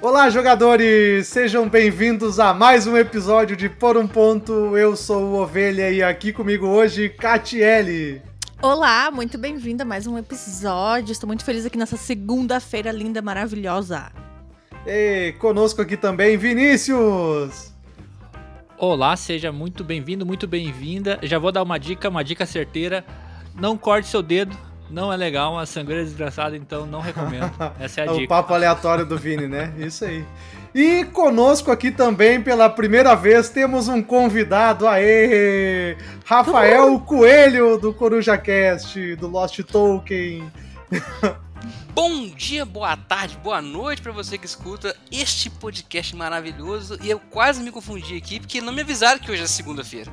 Olá, jogadores! Sejam bem-vindos a mais um episódio de Por um Ponto. Eu sou o Ovelha e aqui comigo hoje, Catiele. Olá, muito bem-vinda a mais um episódio. Estou muito feliz aqui nessa segunda-feira linda, maravilhosa. E conosco aqui também, Vinícius. Olá, seja muito bem-vindo, muito bem-vinda. Já vou dar uma dica, uma dica certeira. Não corte seu dedo, não é legal, uma sangreira desgraçada, então não recomendo. Essa é a É dica. o papo aleatório do Vini, né? Isso aí. E conosco aqui também, pela primeira vez, temos um convidado. Aê! Rafael Coelho, do Coruja Cast, do Lost Token. Bom dia, boa tarde, boa noite pra você que escuta este podcast maravilhoso. E eu quase me confundi aqui porque não me avisaram que hoje é segunda-feira.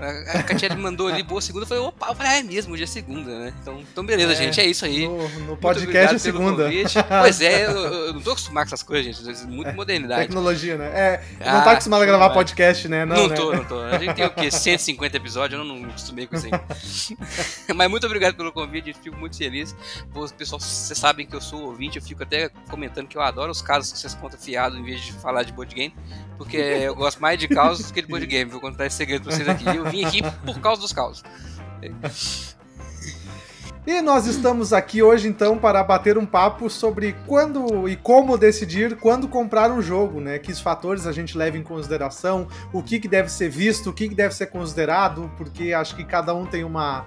A Katia me mandou ali boa segunda, eu falei, opa, eu falei, ah, é mesmo, hoje é segunda, né? Então, então beleza, É, gente, é isso aí. No, no podcast é segunda. convite. Pois é, eu, eu não tô acostumado com essas coisas, gente. Muito modernidade. Tecnologia, né? É, não Ah, tá acostumado a gravar podcast, né? Não, Não, né? tô, não tô. A gente tem o quê? 150 episódios, eu não, não acostumei com isso aí. Mas muito obrigado pelo convite, fico muito feliz. Pessoal, vocês sabem que eu sou ouvinte, eu fico até comentando que eu adoro os casos que vocês contam fiado em vez de falar de board game, porque eu gosto mais de causas do que de board game. Vou contar esse segredo pra vocês aqui. Eu vim aqui por causa dos causos. E nós estamos aqui hoje então para bater um papo sobre quando e como decidir quando comprar um jogo, né? Que fatores a gente leva em consideração, o que, que deve ser visto, o que, que deve ser considerado, porque acho que cada um tem uma,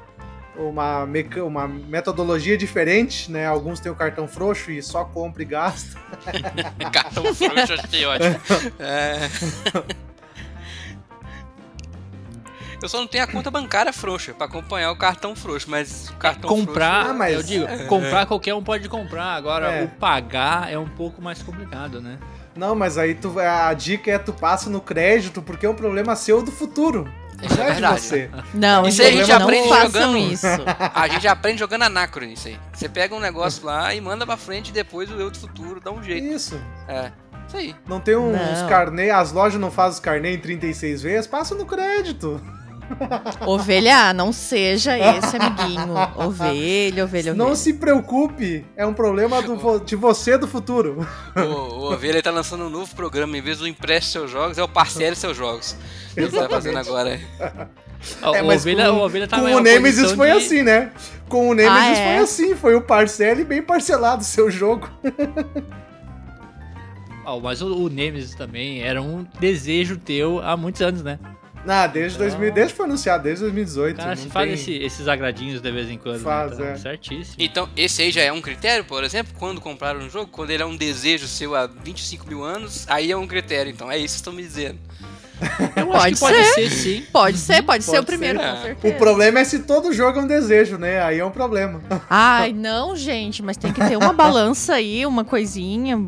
uma, meca- uma metodologia diferente, né? Alguns têm o cartão frouxo e só compra e gasta. Cartão frouxo, achei ótimo. É. Eu só não tenho a conta bancária frouxa pra acompanhar o cartão frouxo, mas o cartão comprar, Ah, mas- eu digo, comprar qualquer um pode comprar. Agora, É. o pagar é um pouco mais complicado, né? Não, mas aí tu, a dica é tu passa no crédito, porque é um problema seu do futuro. Isso não é de verdade. você. Não, Isso aí a gente aprende jogando- isso. A gente aprende jogando anacrone isso aí. Você pega um negócio lá e manda pra frente e depois o eu do futuro dá um jeito. Isso. É, isso aí. Não tem uns Não. carnê, as lojas não fazem os carnê em 36 vezes, passa no crédito. Ovelha, não seja esse amiguinho. Ovelha, ovelha, Não ovelha. se preocupe, é um problema do vo- de você do futuro. O, o Ovelha tá lançando um novo programa. Em vez do empreste seus jogos, é o parcele seus jogos. Ele tá fazendo agora. É, o, mas ovelha, com- o ovelha tá Com em o Nemesis foi de- assim, né? Com o Nemesis Ah, é? foi assim, foi o parcele bem parcelado seu jogo. Ó, mas o, o Nemesis também era um desejo teu há muitos anos, né? Ah, desde Não. 2000, desde que foi anunciado, desde 2018. O cara não se faz tem- esse- esses agradinhos de vez em quando. Faz, né? é. Então, Certíssimo. Então, esse aí já é um critério, por exemplo, quando comprar um jogo, quando ele é um desejo seu há 25 mil anos, aí é um critério. Então, é isso que estão me dizendo. Eu acho Pode que pode ser. ser, sim. Pode ser, pode, ser Pode o primeiro, ser. com É. certeza. O problema é se todo jogo é um desejo, né? Aí é um problema. Ai, não, gente, mas tem que ter uma balança aí, uma coisinha,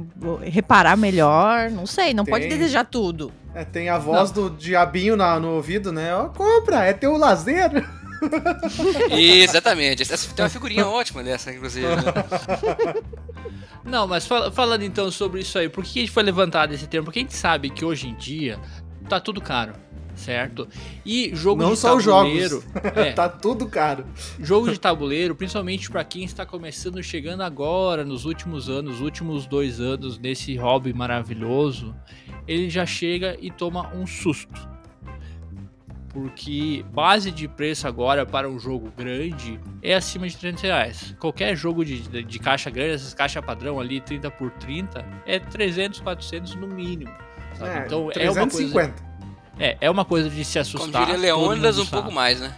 reparar melhor, não sei, não pode Tem. desejar tudo. É, tem a voz do diabinho na- no ouvido, né? Ó, compra, é teu lazer. Exatamente. Essa, tem uma figurinha ótima dessa, inclusive. né? Não, mas fala- falando então sobre isso aí, por que a gente foi levantado esse termo? Porque a gente sabe que hoje em dia tá tudo caro, certo? E jogo Não de só os tabuleiro, é, tá tudo caro. jogo de tabuleiro, principalmente pra quem está começando, chegando agora, nos últimos anos, últimos dois anos, nesse hobby maravilhoso, ele já chega e toma um susto. Porque base de preço agora para um jogo grande é acima de 300 reais. Qualquer jogo de, de, de caixa grande, essas caixas padrão ali, 30 por 30, é 300, 400 no mínimo. Sabe? É, então é uma, coisa, 350. é, é uma coisa de se assustar. Como diria Leônidas, um pouco mais, né?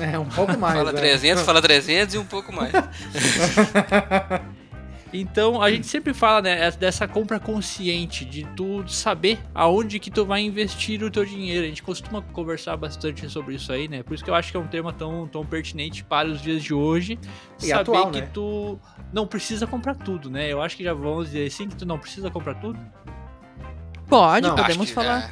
É, um pouco mais. fala é. 300, fala 300 e um pouco mais. Então a gente sempre fala né, dessa compra consciente, de tu saber aonde que tu vai investir o teu dinheiro. A gente costuma conversar bastante sobre isso aí, né? Por isso que eu acho que é um tema tão, tão pertinente para os dias de hoje. E saber atual, que né? tu não precisa comprar tudo, né? Eu acho que já vamos dizer assim que tu não precisa comprar tudo. Pode, Não, podemos que, falar. é.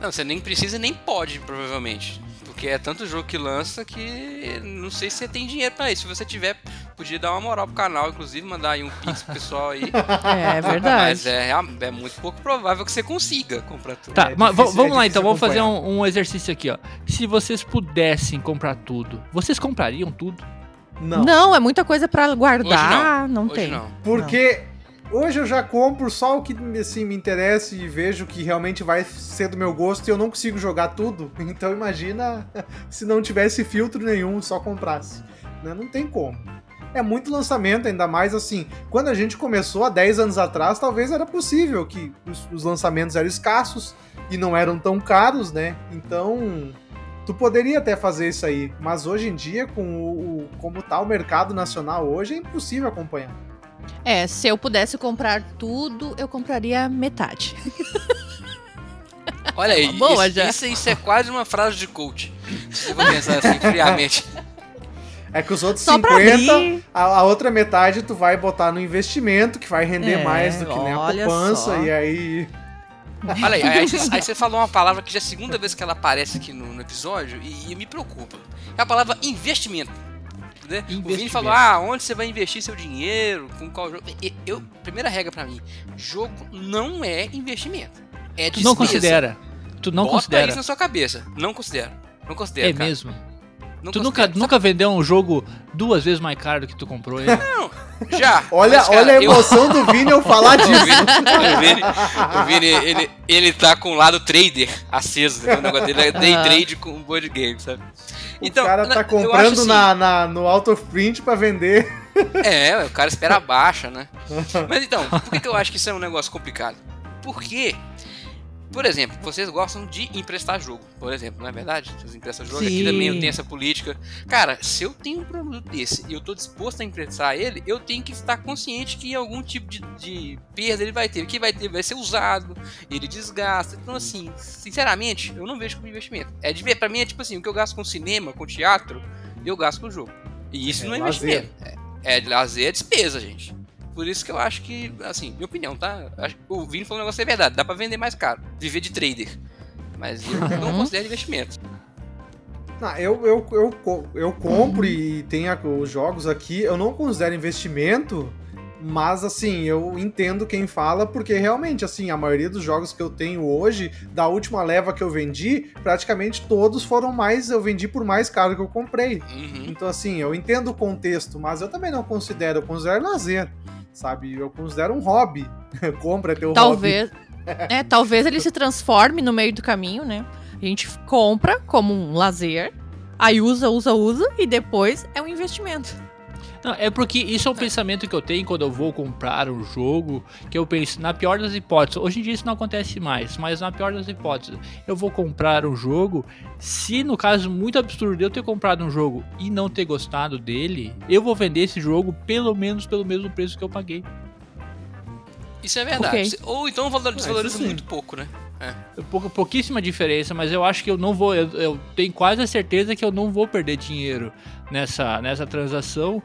Não, você nem precisa nem pode, provavelmente. Porque é tanto jogo que lança que não sei se você tem dinheiro pra isso. Se você tiver, podia dar uma moral pro canal, inclusive, mandar aí um pix pro pessoal aí. É verdade. Mas é, é muito pouco provável que você consiga comprar tudo. Tá, É mas difícil- va- vamos é lá então, vamos fazer um, um exercício aqui, ó. Se vocês pudessem comprar tudo, vocês comprariam tudo? Não. Não. é muita coisa pra guardar, não, Hoje tem. não. Porque Hoje eu já compro só o que assim, me interessa e vejo que realmente vai ser do meu gosto e eu não consigo jogar tudo. Então imagina se não tivesse filtro nenhum, só comprasse. Né? Não tem como. É muito lançamento, ainda mais assim. Quando a gente começou há 10 anos atrás, talvez era possível que os, os lançamentos eram escassos e não eram tão caros, né? Então, tu poderia até fazer isso aí. Mas hoje em dia, com o, o como tá o mercado nacional hoje, é impossível acompanhar. É, se eu pudesse comprar tudo, eu compraria metade. Olha aí, Boa, isso, já. Isso, isso é quase uma frase de coach. Se você pensar assim, friamente. É que os outros Só pra 50, abrir. a, a outra metade tu vai botar no investimento, que vai render É, mais do que né, a poupança, só. e aí. Olha aí, aí, você, aí você falou uma palavra que já é a segunda vez que ela aparece aqui no, no episódio e, e me preocupa. É a palavra investimento. Né? O Vini falou, ah, onde você vai investir seu dinheiro, com qual jogo. Eu, primeira regra pra mim, jogo não é investimento. É Tu não considera. Tu não Bota considera. isso na sua cabeça. Não considero. Não considero, É cara. mesmo. Não Tu nunca, nunca vendeu um jogo duas vezes mais caro do que tu comprou ele? Não, já. Olha, Mas, cara, olha a eu- emoção do Vini eu falar disso. O Vini, o Vini, ele, ele tá com o lado trader aceso. Né? O negócio dele é day Ah. trade com board game, sabe? o cara na- tá eu comprando assim, na, na- no out of print pra vender. É, o cara espera a baixa, né? Mas então, por que, que eu acho que isso é um negócio complicado? Porque, por exemplo, vocês gostam de emprestar jogo, por exemplo, não é verdade? Vocês emprestam jogo, aqui Sim. também eu tenho essa política. Cara, se eu tenho um produto desse e eu tô disposto a emprestar ele, eu tenho que estar consciente que algum tipo de, de perda ele vai ter. O que vai ter vai ser usado, ele desgasta. Então, assim, sinceramente, eu não vejo como investimento. É de ver, pra mim é tipo assim, o que eu gasto com cinema, com teatro, eu gasto com jogo. E isso É não é lazer. investimento. É, é de lazer, é despesa, gente. Por isso que eu acho que, assim, minha opinião, tá? Acho que O Vini falou um negócio que é verdade, dá pra vender mais caro, viver de trader. Mas eu não considero investimento. Não, eu, eu, eu, co- eu compro e tenho os jogos aqui, eu não considero investimento, mas assim, eu entendo quem fala, porque realmente, assim, a maioria dos jogos que eu tenho hoje, da última leva que eu vendi, praticamente todos foram mais, eu vendi por mais caro que eu comprei. Uhum. Então, assim, eu entendo o contexto, mas eu também não considero, eu considero lazer, sabe? Eu considero um hobby. Compra teu hobby. Talvez. É, talvez ele se transforme no meio do caminho, né? A gente compra como um lazer, aí usa, usa, usa, e depois é um investimento. Não, é porque isso é um pensamento que eu tenho quando eu vou comprar um jogo, que eu penso, na pior das hipóteses, hoje em dia isso não acontece mais, mas na pior das hipóteses, eu vou comprar um jogo, se no caso muito absurdo de eu ter comprado um jogo e não ter gostado dele, eu vou vender esse jogo pelo menos pelo mesmo preço que eu paguei. Isso é verdade. Ok. Ou então valor- desvaloriza sim. muito pouco, né? Pou- pouquíssima diferença, mas eu acho que eu não vou. Eu, eu tenho quase a certeza que eu não vou perder dinheiro nessa, nessa transação,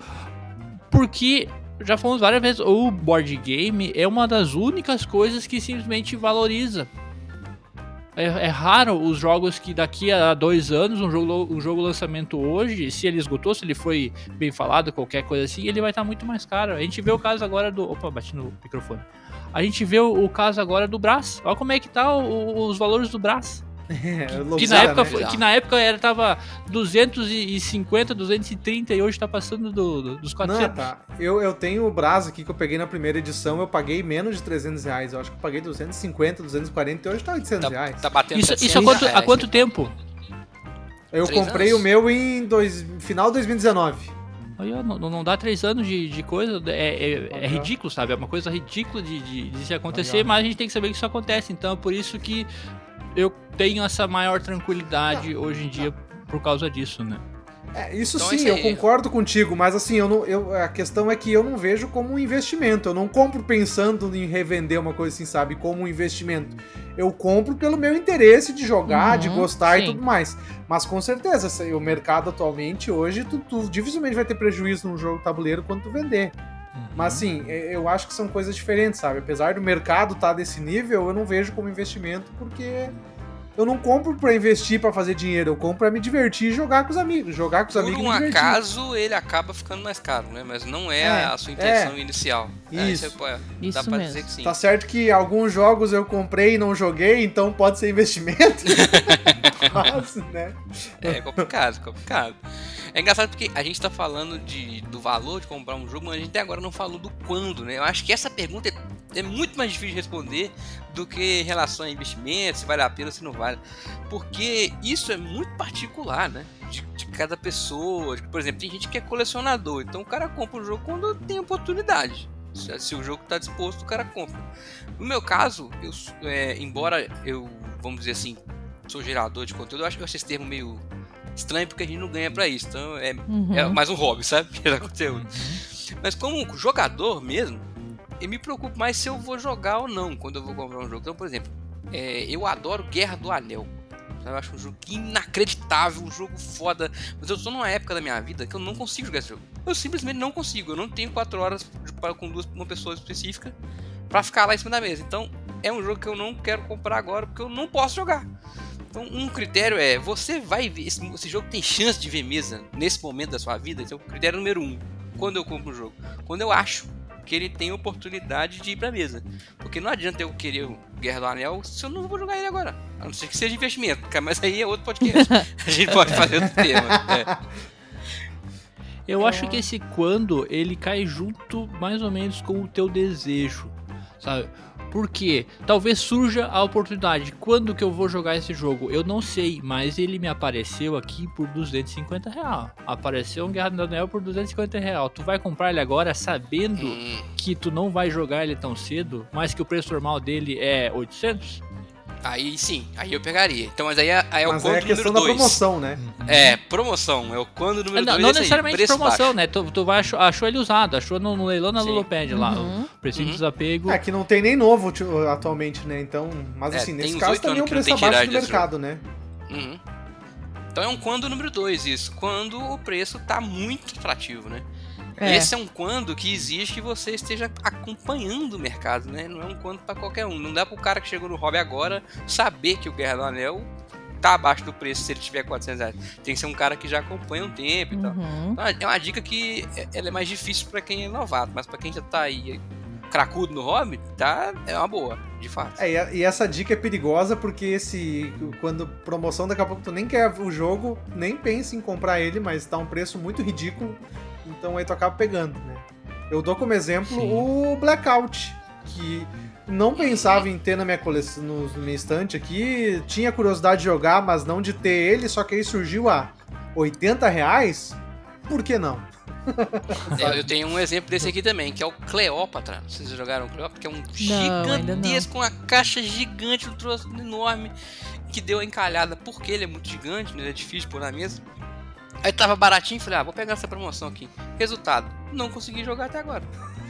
porque já falamos várias vezes, o board game é uma das únicas coisas que simplesmente valoriza. É, é raro os jogos que daqui a dois anos, um jogo, um jogo lançamento hoje, se ele esgotou, se ele foi bem falado, qualquer coisa assim, ele vai estar muito mais caro. A gente vê o caso agora do. Opa, bati no microfone. A gente vê o, o caso agora do Brás. Olha como é que tá o- os valores do Brás. É, Que loucura, na, época, né? foi- que na época era, tava 250, 230 e hoje tá passando do- do- dos Não, 400. tá. Eu, eu tenho o Brás aqui que eu peguei na primeira edição, eu paguei menos de 300 reais. Eu acho que eu paguei 250, 240 e hoje tá 800 Tá, reais. tá batendo Isso, isso 700 há, quanto, há reais, quanto né? tempo? Eu três comprei anos? o meu em dois, final de 2019. Aí, ó, não, não dá três anos de, de coisa, é, é- é ridículo, sabe? É uma coisa ridícula de, de, de se acontecer, Legal. mas a gente tem que saber que isso acontece. Então é por isso que eu tenho essa maior tranquilidade hoje em dia por causa disso, né? É, isso Então é sim, eu aí. concordo contigo, mas assim, eu não, eu, a questão é que eu não vejo como um investimento. Eu não compro pensando em revender uma coisa assim, sabe? Como um investimento. Eu compro pelo meu interesse de jogar, Uhum, de gostar e sim. tudo mais. Mas com certeza, se- o mercado atualmente, hoje, tu, tu dificilmente vai ter prejuízo num jogo tabuleiro quando tu vender. Mas assim, é- eu acho que são coisas diferentes, sabe? Apesar do mercado estar desse nível, eu não vejo como investimento porque eu não compro pra investir pra fazer dinheiro, eu compro pra me divertir e jogar com os amigos, jogar com os Por amigos e um acaso, ele acaba ficando mais caro, né? Mas não é, É, a sua intenção inicial. É, Isso. é, pô, é, Isso dá pra mesmo. dizer que sim. Tá certo que alguns jogos eu comprei e não joguei, então pode ser investimento. Mas, né? É complicado, complicado. É engraçado porque a gente tá falando de, do valor de comprar um jogo, mas a gente até agora não falou do quando, né? Eu acho que essa pergunta é, é muito mais difícil de responder do que em relação a investimento, se vale a pena, se não vale. Porque isso é muito particular, né? De, de cada pessoa. Por exemplo, tem gente que é colecionador, então o cara compra o jogo quando tem oportunidade. Se, se o jogo está disposto, o cara compra. No meu caso, eu, é, embora eu, vamos dizer assim, sou gerador de conteúdo, eu acho, eu acho esse termo meio estranho porque a gente não ganha para isso. Então é, uhum. é, mais um hobby, sabe? Gerar conteúdo. Uhum. Mas como jogador mesmo, eu me preocupo mais se eu vou jogar ou não quando eu vou comprar um jogo. Então, por exemplo, é, eu adoro Guerra do Anel. Eu acho um jogo inacreditável, um jogo foda. Mas eu estou numa época da minha vida que eu não consigo jogar esse jogo. Eu simplesmente não consigo. Eu não tenho 4 horas com duas, uma pessoa específica para ficar lá em cima da mesa. Então, é um jogo que eu não quero comprar agora porque eu não posso jogar. Então, um critério é: você vai ver. Esse, esse jogo tem chance de ver mesa nesse momento da sua vida? Esse é o critério número um. Quando eu compro um jogo? Quando eu acho que ele tem oportunidade de ir pra mesa. Porque não adianta eu querer o Guerra do Anel se eu não vou jogar ele agora. A não ser que seja investimento, mas aí é outro podcast. A gente pode fazer outro tema. É. Eu acho que esse quando ele cai junto mais ou menos com o teu desejo, sabe? Porque talvez surja a oportunidade. Quando que eu vou jogar esse jogo? Eu não sei, mas ele me apareceu aqui por 250 real. Apareceu um Guerra do Anel por 250 real. Tu vai comprar ele agora sabendo hum. que tu não vai jogar ele tão cedo, mas que o preço normal dele é 800? Aí sim, aí eu pegaria. Então, mas aí é, aí é mas o quando é a questão da promoção, né? É, promoção. É o quando número 2. Não, não necessariamente aí, promoção, baixo. né? Tu, tu vai, achou, achou, ele usado, achou no, no leilão na Luloped uhum. lá. O uhum. de desapego. É que não tem nem novo atualmente, né? Então, mas é, assim, nesse caso também é um preço abaixo do mercado, né? Uhum. Então é um quando número 2, isso. Quando o preço tá muito atrativo, né? É. Esse é um quando que exige que você esteja acompanhando o mercado, né? Não é um quando para qualquer um. Não dá pro cara que chegou no hobby agora saber que o Guerra do Anel tá abaixo do preço se ele tiver 400 reais. Tem que ser um cara que já acompanha um tempo e uhum. tal. Então, é uma dica que é, ela é mais difícil para quem é novato, mas para quem já tá aí cracudo no hobby, tá, é uma boa, de fato. É, e essa dica é perigosa porque esse quando promoção daqui a pouco tu nem quer o jogo, nem pensa em comprar ele, mas tá um preço muito ridículo então aí tu acaba pegando, né? Eu dou como exemplo Sim. o Blackout, que não pensava em ter na minha coleção, no, no minha estante aqui, tinha curiosidade de jogar, mas não de ter ele, só que aí surgiu a 80 reais, por que não? eu tenho um exemplo desse aqui também, que é o Cleópatra. Vocês jogaram Cleópatra? Que é um não, gigantesco, uma caixa gigante, um troço enorme, que deu a encalhada porque ele é muito gigante, né? ele é difícil de pôr na mesa. Aí tava baratinho, falei, ah, vou pegar essa promoção aqui. Resultado, não consegui jogar até agora.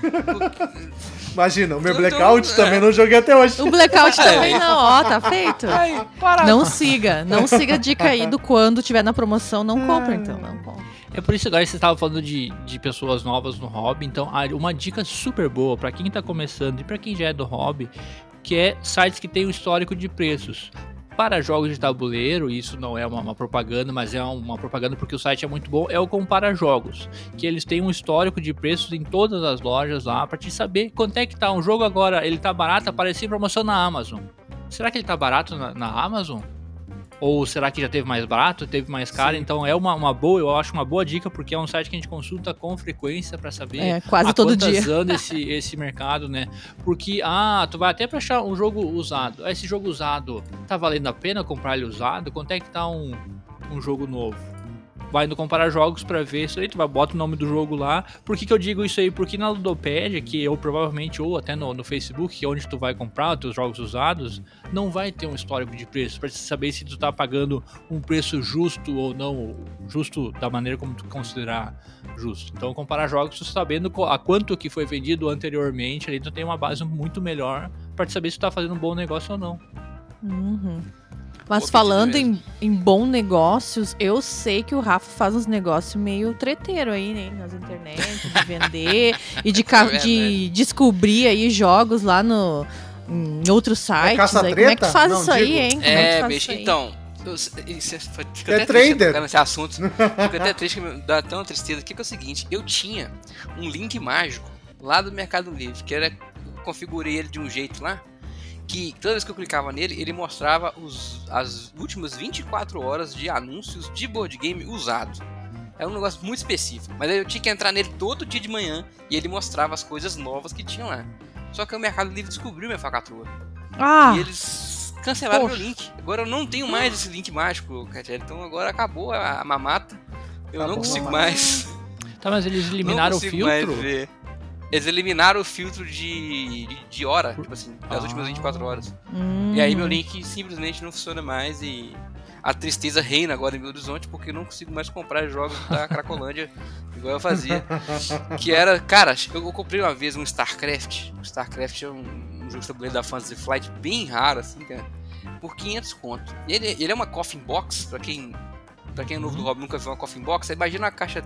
Imagina, o meu Blackout é. também não joguei até hoje. O Blackout também não, ó, tá feito. Aí, não siga, não siga a dica aí do quando tiver na promoção, não compra então, não compra. É por isso agora você estava falando de, de pessoas novas no hobby, então uma dica super boa para quem está começando e para quem já é do hobby, que é sites que tem um histórico de preços para jogos de tabuleiro, isso não é uma, uma, propaganda, mas é uma propaganda porque o site é muito bom, é o Compara Jogos, que eles têm um histórico de preços em todas as lojas lá para te saber quanto é que tá um jogo agora, ele tá barato, apareceu em promoção na Amazon. Será que ele tá barato na, na Amazon? Ou será que já teve mais barato, teve mais caro? Sim. Então é uma, uma boa, eu acho uma boa dica, porque é um site que a gente consulta com frequência para saber é, quase todo dia. esse, esse mercado, né? Porque, ah, tu vai até pra achar um jogo usado. Esse jogo usado, tá valendo a pena comprar ele usado? Quanto é que tá um, um jogo novo? Vai no comparar jogos para ver isso aí, tu vai bota o nome do jogo lá. Por que, que eu digo isso aí? Porque na Ludopédia, que eu provavelmente, ou até no, no Facebook, que é onde tu vai comprar os teus jogos usados, não vai ter um histórico de preço para saber se tu tá pagando um preço justo ou não, justo da maneira como tu considerar justo. Então, comparar jogos, tu sabendo a quanto que foi vendido anteriormente, ali tu tem uma base muito melhor para saber se tu tá fazendo um bom negócio ou não. Uhum. Mas falando em, em bom negócios, eu sei que o Rafa faz uns negócios meio treteiro aí, né? Nas internet, de vender e de, é de descobrir aí jogos lá no, em outros é sites. É aí. Como é que faz Não, isso digo. aí, hein? Como é, é bicho, então. Eu, isso, é, é trader. nesse assunto. Fico até triste que me dá tão tristeza aqui que é o seguinte: eu tinha um link mágico lá do Mercado Livre, que era. Eu configurei ele de um jeito lá que toda vez que eu clicava nele, ele mostrava os, as últimas 24 horas de anúncios de board game usado. Era um negócio muito específico. Mas aí eu tinha que entrar nele todo dia de manhã e ele mostrava as coisas novas que tinham lá. Só que o Mercado Livre descobriu minha facatrua. Ah, E eles cancelaram Poxa. meu link. Agora eu não tenho mais esse link mágico, Katia. Então agora acabou a, a mamata. Eu Acabou não consigo mais. Tá, mas eles não eliminaram o consigo mais filtro? ver. Eles eliminaram o filtro de, de, de hora, tipo assim, das Ah. últimas 24 horas. hum. E aí meu link simplesmente não funciona mais e a tristeza reina agora em Belo Horizonte porque eu não consigo mais comprar jogos da Cracolândia igual eu fazia. Que era, cara, eu comprei uma vez um StarCraft. O StarCraft é um, um jogo de tabuleiro da Fantasy Flight bem raro, assim, cara, por 500 conto. Ele, ele é uma coffin box, pra quem, pra quem é novo do hobby e nunca viu uma coffin box, imagina uma caixa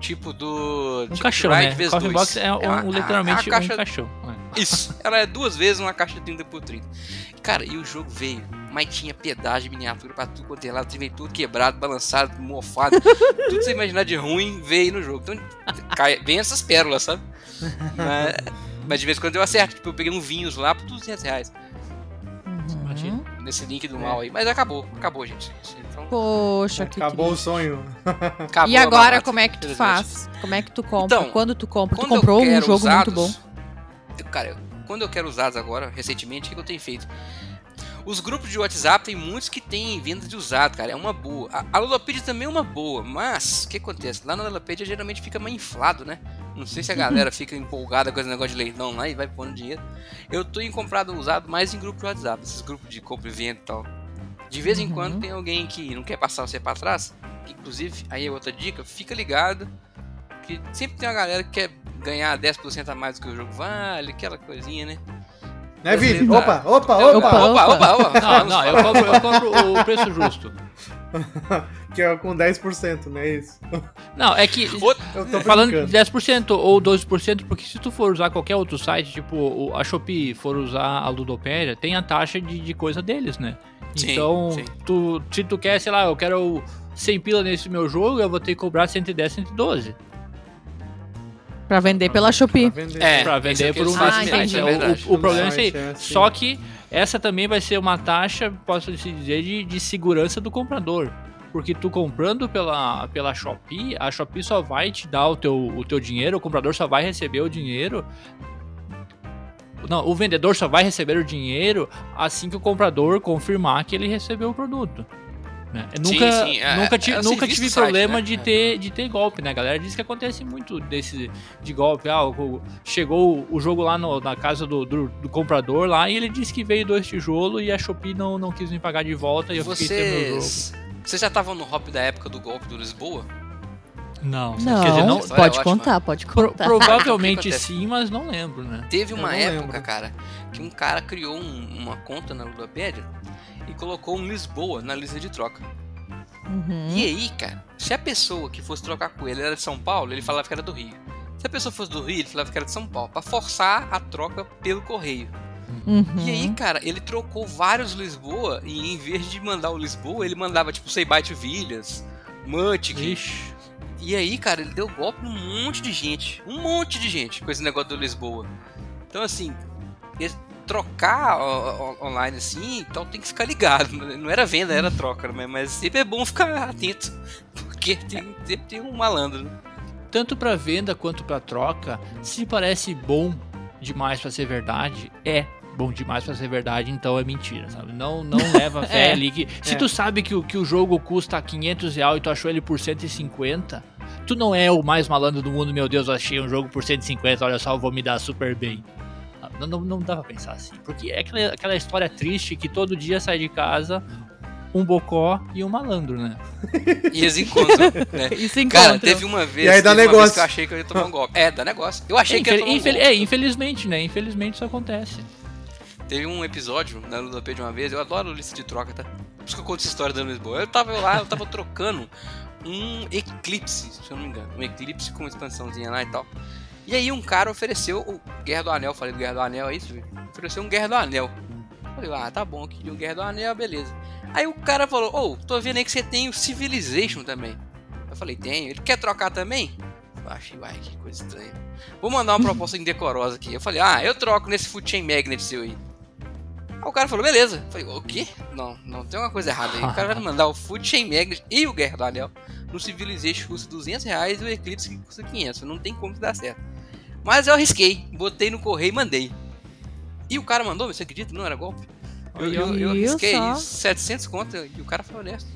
tipo do. Um tipo caixão, né? vezes Coffee dois. Box é, um, uma- literalmente a caixa um caixão. É. isso, ela é duas vezes uma caixa de 30 por 30. Cara, e o jogo veio, mas tinha pedágio, miniatura pra tudo quanto é lado, veio tudo quebrado, balançado, mofado, tudo que você imaginar de ruim veio no jogo. Então, cai, vem essas pérolas, sabe? Mas, mas de vez em quando eu acerto, tipo, eu peguei um vinhos lá por 200 reais, Uhum. Imagina. Nesse link do mal aí. Mas acabou, acabou, gente. Então, Poxa, que Acabou o triste. sonho. acabou E agora, mamata, como é que tu faz? Como é que tu compra? Então, Quando tu compra? Tu Quando eu comprou um jogo usados, muito bom. cara, quando eu quero usados agora, recentemente, o que eu tenho feito? Os grupos de WhatsApp tem muitos que têm venda de usado, cara. É uma boa. A, a Ludopedia também é uma boa, mas o que acontece? Lá na Ludopedia geralmente fica mais inflado, né? Não sei se a galera fica empolgada com esse negócio de leilão lá e vai pondo dinheiro. Eu tô em comprado usado mais em grupo de WhatsApp, esses grupos de compra e venda e tal. De vez em Uhum. quando tem alguém que não quer passar você pra trás. que, inclusive, aí é outra dica, fica ligado. Que sempre tem uma galera que quer ganhar 10% a mais do que o jogo vale, aquela coisinha, né? Né, Vini? Tá. Opa, opa, Opa, opa. opa, opa, opa. Não, não, eu compro, eu compro o preço justo. Que é com 10%, não é isso? Não, é que. Eu tô Falando de 10% ou 12%, porque se tu for usar qualquer outro site, tipo o- a Shopee, for usar a Ludopédia, tem a taxa de, de coisa deles, né? Sim, Então, sim. Tu, se tu quer, sei lá, eu quero 100 pila nesse meu jogo, eu vou ter que cobrar 110, 112. Pra vender pela Shopee. Pra vender. É, pra isso vender é o que por um Ah, é O- o, o problema é esse aí. É assim. Só que essa também vai ser uma taxa, posso se dizer, de, de segurança do comprador. Porque tu comprando pela, pela Shopee, a Shopee só vai te dar o teu, o teu dinheiro, o comprador só vai receber o dinheiro. Não, o vendedor só vai receber o dinheiro assim que o comprador confirmar que ele recebeu o produto. Né? Sim, nunca, sim, é- nunca, é ti- o nunca tive do site, problema né? de, É. ter, de ter golpe, né? A galera diz que acontece muito desse de golpe. Ah, o- chegou o jogo lá no- na casa do, do, do comprador lá e ele disse que veio dois tijolos e a Shopee não, não quis me pagar de volta e eu fiquei sem meu jogo. Vocês. Vocês já estavam no hop da época do golpe do Lisboa? Não, Não, quer dizer, não, história pode é ótima. contar, pode pro- contar. provavelmente O que acontece? sim, mas não lembro, né? Teve uma época, lembro. cara, que um cara criou um- uma conta na Ludopédia e colocou um Lisboa na lista de troca. Uhum. E aí, cara, se a pessoa que fosse trocar com ele era de São Paulo, ele falava que era do Rio. Se a pessoa fosse do Rio, ele falava que era de São Paulo, pra forçar a troca pelo correio. Uhum. E aí, cara, ele trocou vários Lisboa e em vez de mandar o Lisboa, ele mandava tipo to Vilhas. Ixi. E aí, cara, ele deu golpe num monte de gente. Um monte de gente com esse negócio do Lisboa. Então, assim, trocar online assim, então tem que ficar ligado. Não era venda, era troca, né? mas sempre é bom ficar atento. Porque tem, sempre tem um malandro. né? Tanto pra venda quanto pra troca, se parece bom demais pra ser verdade, é bom demais pra ser verdade, então é mentira, sabe? Não, não leva fé É. ali que se É. tu sabe que, o- que o jogo custa 500 reais e tu achou ele por 150, tu não é o mais malandro do mundo, meu Deus, eu achei um jogo por 150, olha só, eu vou me dar super bem. Não, não, não dá pra pensar assim, porque é aquela, aquela história triste que todo dia sai de casa um bocó e um malandro, né? E eles encontram, né? Isso Cara, encontra. teve uma vez, E aí dá teve uma vez negócio. que eu achei que eu ia tomar um golpe. É, dá negócio. Eu achei É, que ia tomar um golpe. é, infelizmente, né? Infelizmente isso acontece. Teve um episódio na Ludopé de uma vez, eu adoro lista de troca, tá? Por isso que eu conto essa história da Lisboa. Eu tava lá, eu tava trocando um Eclipse, se eu não me engano. Um Eclipse com uma expansãozinha lá e tal. E aí um cara ofereceu o Guerra do Anel, falei do Guerra do Anel, é isso? Ofereceu um Guerra do Anel. Falei, ah, tá bom, de um Guerra do Anel, beleza. Aí o cara falou, ô, tô vendo aí que você tem o Civilization também. Eu falei, tenho. Ele quer trocar também? Eu achei, uai, que coisa estranha. Vou mandar uma proposta indecorosa aqui. Eu falei, ah, eu troco nesse Food Chain Magnet seu aí. Aí o cara falou, beleza. Eu falei, o quê? Não, não tem uma coisa errada aí. O cara vai mandar o Food Chain Magnet e o Guerra do Anel. No Civilization custa 200 reais e o Eclipse custa 500. Não tem como que dar certo. Mas eu arrisquei, botei no correio e mandei. E o cara mandou, você acredita? Não era golpe. Eu, eu, eu arrisquei só? 700 conto e o cara foi honesto.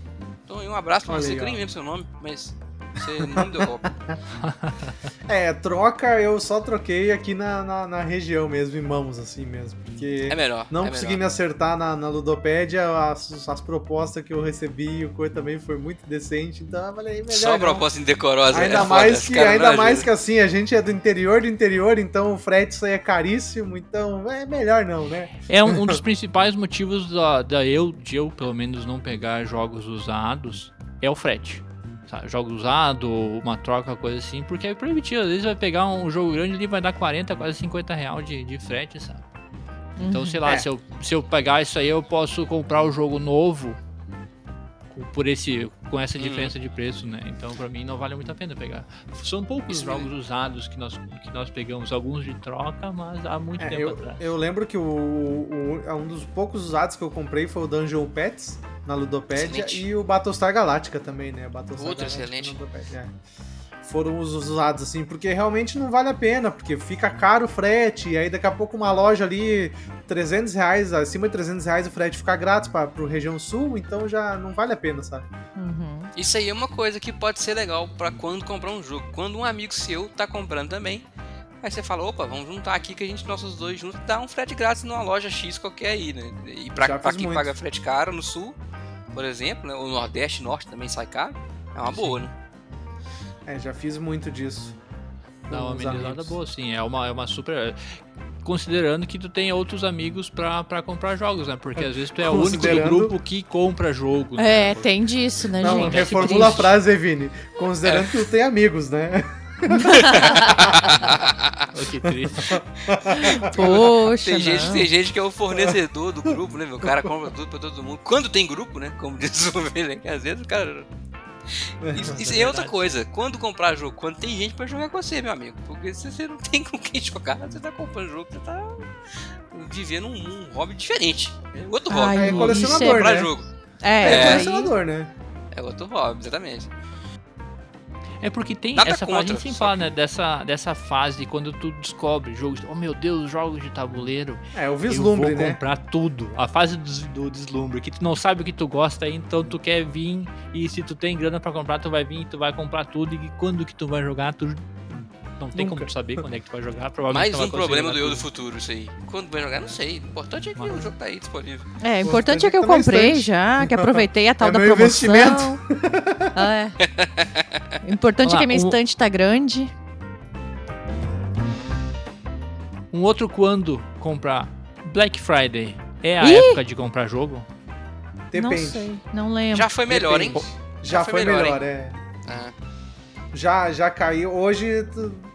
Então, um abraço pra Olha você, aí, que eu nem lembro seu nome, mas você não deu golpe. É, troca eu só troquei aqui na, na, na região mesmo, em mãos, assim mesmo. Porque É melhor. não é consegui melhor. me acertar na, na Ludopédia, as, as propostas que eu recebi e o coisa também foi muito decente, então eu falei, melhor Só uma não. proposta indecorosa. Ainda é foda, mais os que, ainda mais ajudam. que assim, a gente é do interior do interior, então o frete isso aí é caríssimo, então é melhor não, né? É um, um dos principais motivos da, da eu, de eu, pelo menos, não pegar jogos usados é o frete. Sabe? Jogos usados, uma troca, coisa assim, porque é proibitivo. Às vezes vai pegar um jogo grande ali vai dar 40, quase 50 reais de, de frete, sabe? Então, Uhum. sei lá, É. se, eu, se eu pegar isso aí, eu posso comprar o jogo novo com- por esse, com essa Hum. diferença de preço, né? Então, pra mim, não vale muito a pena pegar. São poucos Isso jogos usados que nós, que nós pegamos, alguns de troca, mas há muito É, tempo eu, atrás. eu lembro que o, o- é um dos poucos usados que eu comprei foi o Dungeon Pets na Ludopédia Excelente. e o Battlestar Galactica também, né? Battlestar Outro Galactica excelente. é. Foram os usados, assim, porque realmente não vale a pena, porque fica caro o frete, e aí daqui a pouco uma loja ali, 300 reais, acima de 300 reais o frete fica grátis para pro região sul, então já não vale a pena, sabe? Uhum. Isso aí é uma coisa que pode ser legal pra quando comprar um jogo. Quando um amigo seu tá comprando também, aí você fala, opa, vamos juntar aqui que a gente, nossos dois juntos, dá um frete grátis numa loja X qualquer aí, né? E pra, pra quem muito. paga frete caro no sul, por exemplo, né? O Nordeste, Norte também sai caro, é uma boa, né? É, já fiz muito disso. Dá uma amenizada boa, sim. É uma, é uma super. Considerando que tu tem outros amigos pra, pra comprar jogos, né? Porque às vezes tu é o único do grupo que compra jogo. né? É, tem disso, né, Não, gente? Que reformula a frase, Vini. Considerando que tu tem amigos, né? Olha que triste. Poxa, Tem gente, tem gente que é o fornecedor do grupo, né? meu? O cara compra tudo pra todo mundo. Quando tem grupo, né? Como diz o que às vezes o cara. Isso, isso é outra coisa. Quando comprar jogo, quando tem gente pra jogar com você, meu amigo. Porque se você não tem com quem jogar, você tá comprando jogo, você tá vivendo um, um hobby diferente. É outro hobby. Ai, É colecionador, comprar né? jogo. É, É, aí- colecionador, né? É outro hobby, exatamente. É porque tem Nada essa fase, a contra, gente sempre fala, né? Dessa, dessa fase quando tu descobre jogos. Oh meu Deus, jogos de tabuleiro. É, o eu vislumbre, vou né? comprar tudo. A fase do, do deslumbre, que tu não sabe o que tu gosta, então tu quer vir e se tu tem grana pra comprar, tu vai vir e tu vai comprar tudo. E quando que tu vai jogar, tu não tem Nunca. como saber quando é que tu vai jogar. Provavelmente Mais um problema do eu do futuro, isso aí. Quando vai jogar, não sei. O importante é que Mas- o jogo tá aí disponível. É, o importante é que eu comprei já, que aproveitei a tal É da meu promoção. investimento. É. O importante é que a minha o- estante tá grande. Um outro quando comprar Black Friday é a Ih! época de comprar jogo? Não Depende. sei, não lembro. Já foi melhor, hein? Depende. Já, foi foi melhor, melhor, é. Ah, Já, já caiu. Hoje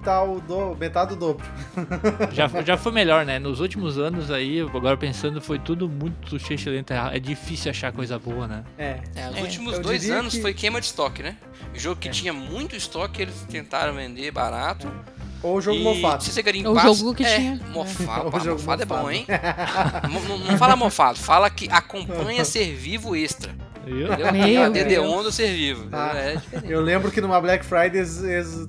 tá o do, metade do dobro. Já, já foi melhor, né? Nos últimos anos aí, agora pensando, foi tudo muito chechelento. É difícil achar coisa boa, né? É. é, os É, últimos eu dois anos que- foi queima de estoque, né? O jogo que É. tinha muito estoque, eles tentaram vender barato. Ou o jogo e mofado. Se você garimpar, O jogo que é, tinha. Mofado, O pá, jogo mofado é bom, mofado. hein? não, não- fala mofado, fala que acompanha ser vivo extra. Entendeu? Meu Tem a Deus. DD1 do ser vivo. Ah. É. Eu lembro que numa Black Friday eles, eles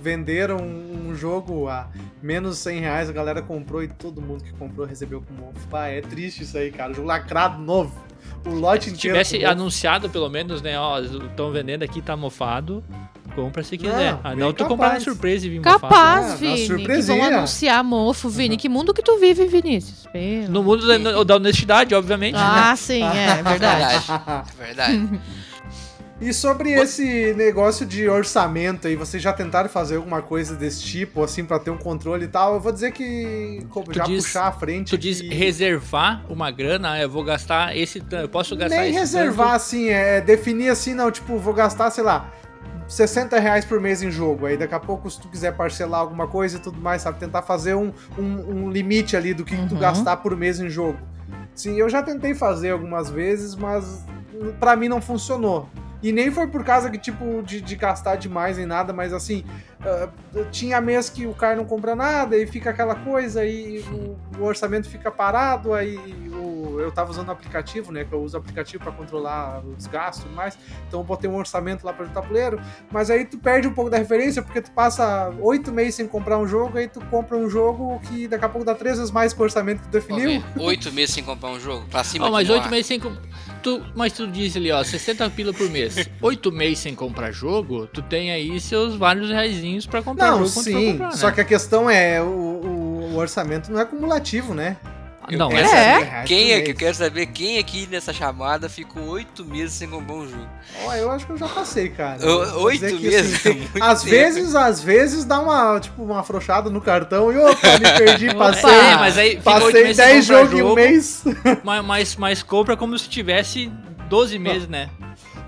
venderam um jogo a menos 100 reais, a galera comprou e todo mundo que comprou recebeu com mofo. Ah, é triste isso aí, cara. Jogo lacrado novo. O lote Se inteiro. tivesse com mofo. anunciado, pelo menos, né? Ó, estão vendendo aqui, tá mofado. Compra se quiser. Não, ah, não, tu capaz. comprar na surpresa e vir. Capaz, Ah, na Vini, que vão anunciar mofo, Vini. Que mundo que tu vive, Vinícius? Pelo- No mundo da, da honestidade, obviamente. né? Ah, sim, é verdade. Verdade. Verdade. E sobre esse negócio de orçamento aí, vocês já tentaram fazer alguma coisa desse tipo, assim, pra ter um controle e tal? Eu vou dizer que como, Tu já diz- puxar à frente. Tu diz que- reservar uma grana, ah, eu vou gastar esse tanto, eu posso gastar Nem esse reservar, tanto. assim, é definir assim, não, tipo, vou gastar, sei lá, 60 reais por mês em jogo. Aí daqui a pouco, se tu quiser parcelar alguma coisa e tudo mais, sabe? Tentar fazer um, um, um limite ali do que, que tu Uhum. gastar por mês em jogo. Sim, eu já tentei fazer algumas vezes, mas pra mim não funcionou. E nem foi por causa que, tipo, de, de gastar demais em nada, mas assim, ah, tinha mês que o cara não compra nada e fica aquela coisa, aí o, o orçamento fica parado, aí o, eu tava usando o aplicativo, né? Que eu uso o aplicativo para controlar os gastos e mais. Então eu botei um orçamento lá para o tabuleiro. Mas aí tu perde um pouco da referência, porque tu passa oito meses sem comprar um jogo, aí tu compra um jogo que daqui a pouco dá três vezes mais que o orçamento que tu definiu. Oito meses sem comprar um jogo? Pra cima de mas oito meses sem comprar. Tu, mas tu diz ali, ó, 60 pila por mês. Oito meses sem comprar jogo, tu tem aí seus vários reaisinhos pra comprar Não, jogo for sim. comprar, Só né? que a questão é, o, o- o orçamento não é acumulativo, né? Não, Eu é. quero É? saber Quem é que eu quero saber quem aqui nessa chamada ficou oito meses sem comprar um jogo? Ó, eu acho que eu já passei, cara. Oito meses? assim, tem- Muito às tempo. vezes, às vezes dá uma, tipo, uma afrouxada no cartão e opa, me perdi, passei. É, mas aí Passei meses sem 10 comprar jogos em um jogo, mês. Mas, mas, mas compra como se tivesse 12 meses, né?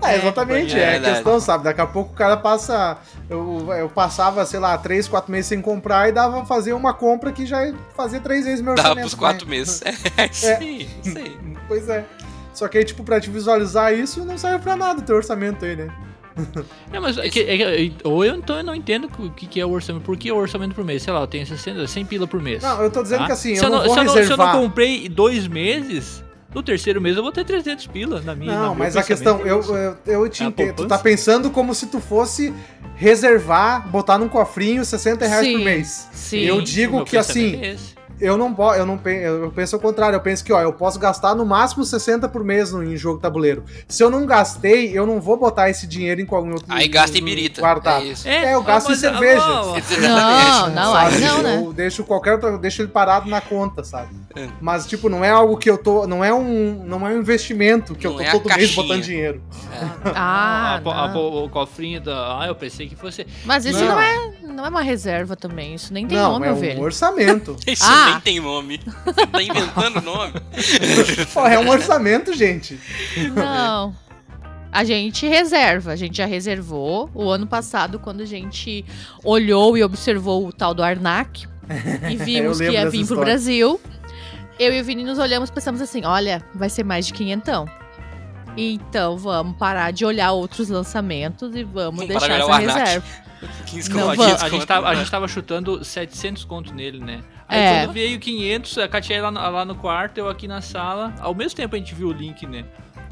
É, exatamente, É é, questão, sabe? Daqui a pouco o cara passa. Eu, eu passava, sei lá, 3, 4 meses sem comprar e dava pra fazer uma compra que já fazia 3 vezes meu orçamento. pros né? quatro meses. É, sim, sim. Pois é. Só que aí, tipo, pra te visualizar isso, não serve pra nada o teu orçamento aí, né? É, mas é que- é que- ou eu então eu não entendo o que, que é o orçamento. Por que o orçamento por mês? Sei lá, eu tenho 60, 100 pila por mês. Não, eu tô dizendo tá? que assim, se eu não, vou se eu não, se eu não comprei dois meses, no terceiro mês eu vou ter 300 pila na minha. Não, mas a questão, é eu, eu, eu te É entendo. Tu tá pensando como se tu fosse reservar, botar num cofrinho 60 reais por Sim. mês. Sim. Eu digo que assim, é. Eu não posso, eu não eu penso ao contrário, eu penso que ó, eu posso gastar no máximo 60 por mês no, em jogo tabuleiro. Se eu não gastei, eu não vou botar esse dinheiro em em outro Aí gasta em birita. guardado. É isso. É, eu gasto em cerveja. Não, não, aí Sabe? não, né? Eu deixo qualquer outra, eu deixo ele parado na conta, sabe? É. Mas tipo, não é algo que eu tô, não é um, não é um investimento que eu Não tô é a todo mês botando dinheiro. Ah, a a não. po- o cofrinho da. Ah, eu pensei que fosse. Mas isso Não. não. é, não é uma reserva também. Isso nem tem não, nome, é um velho. orçamento. Isso Ah. nem tem nome. tá inventando nome. Pô, é um orçamento, gente. Não. A gente reserva, a gente já reservou. O ano passado, quando a gente olhou e observou o tal do Arnak e vimos que ia vir pro história. Brasil, eu e o Vini nos olhamos e pensamos assim: olha, vai ser mais de quinhentão. Então vamos parar de olhar outros lançamentos e vamos, Vamos deixar de essa reserva. 15 Não, conto, vamos. 15 A gente, tava, a gente tava chutando 700 conto nele, né? Aí É. quando veio 500, a Katia lá, no- lá no quarto, eu aqui na sala. Ao mesmo tempo a gente viu o link, né?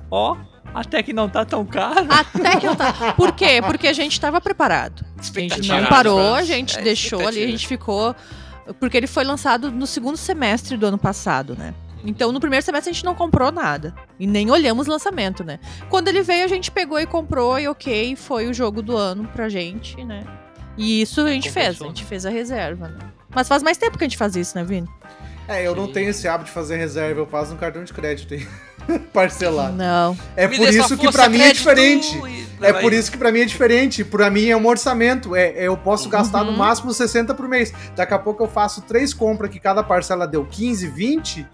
Ó, até que não tá tão caro. Até que eu tava. Por quê? Porque a gente tava preparado. A gente não parou, a gente É, deixou ali, a gente ficou. Porque ele foi lançado no segundo semestre do ano passado, né? Então, no primeiro semestre a gente não comprou nada. E nem olhamos o lançamento, né? Quando ele veio, a gente pegou e comprou, e ok, foi o jogo do ano pra gente, né? E isso a gente fez, a gente né? fez a reserva, né? Mas faz mais tempo que a gente faz isso, né, Vini? É, eu não Sim. tenho esse hábito de fazer reserva, eu passo no cartão de crédito aí. Parcelado. Não. É Me por isso que pra mim é diferente. e- É vai. por isso que pra mim é diferente. Pra mim é um orçamento. É, é- eu posso gastar no Uhum. máximo 60 por mês. Daqui a pouco eu faço três compras que cada parcela deu 15, 20,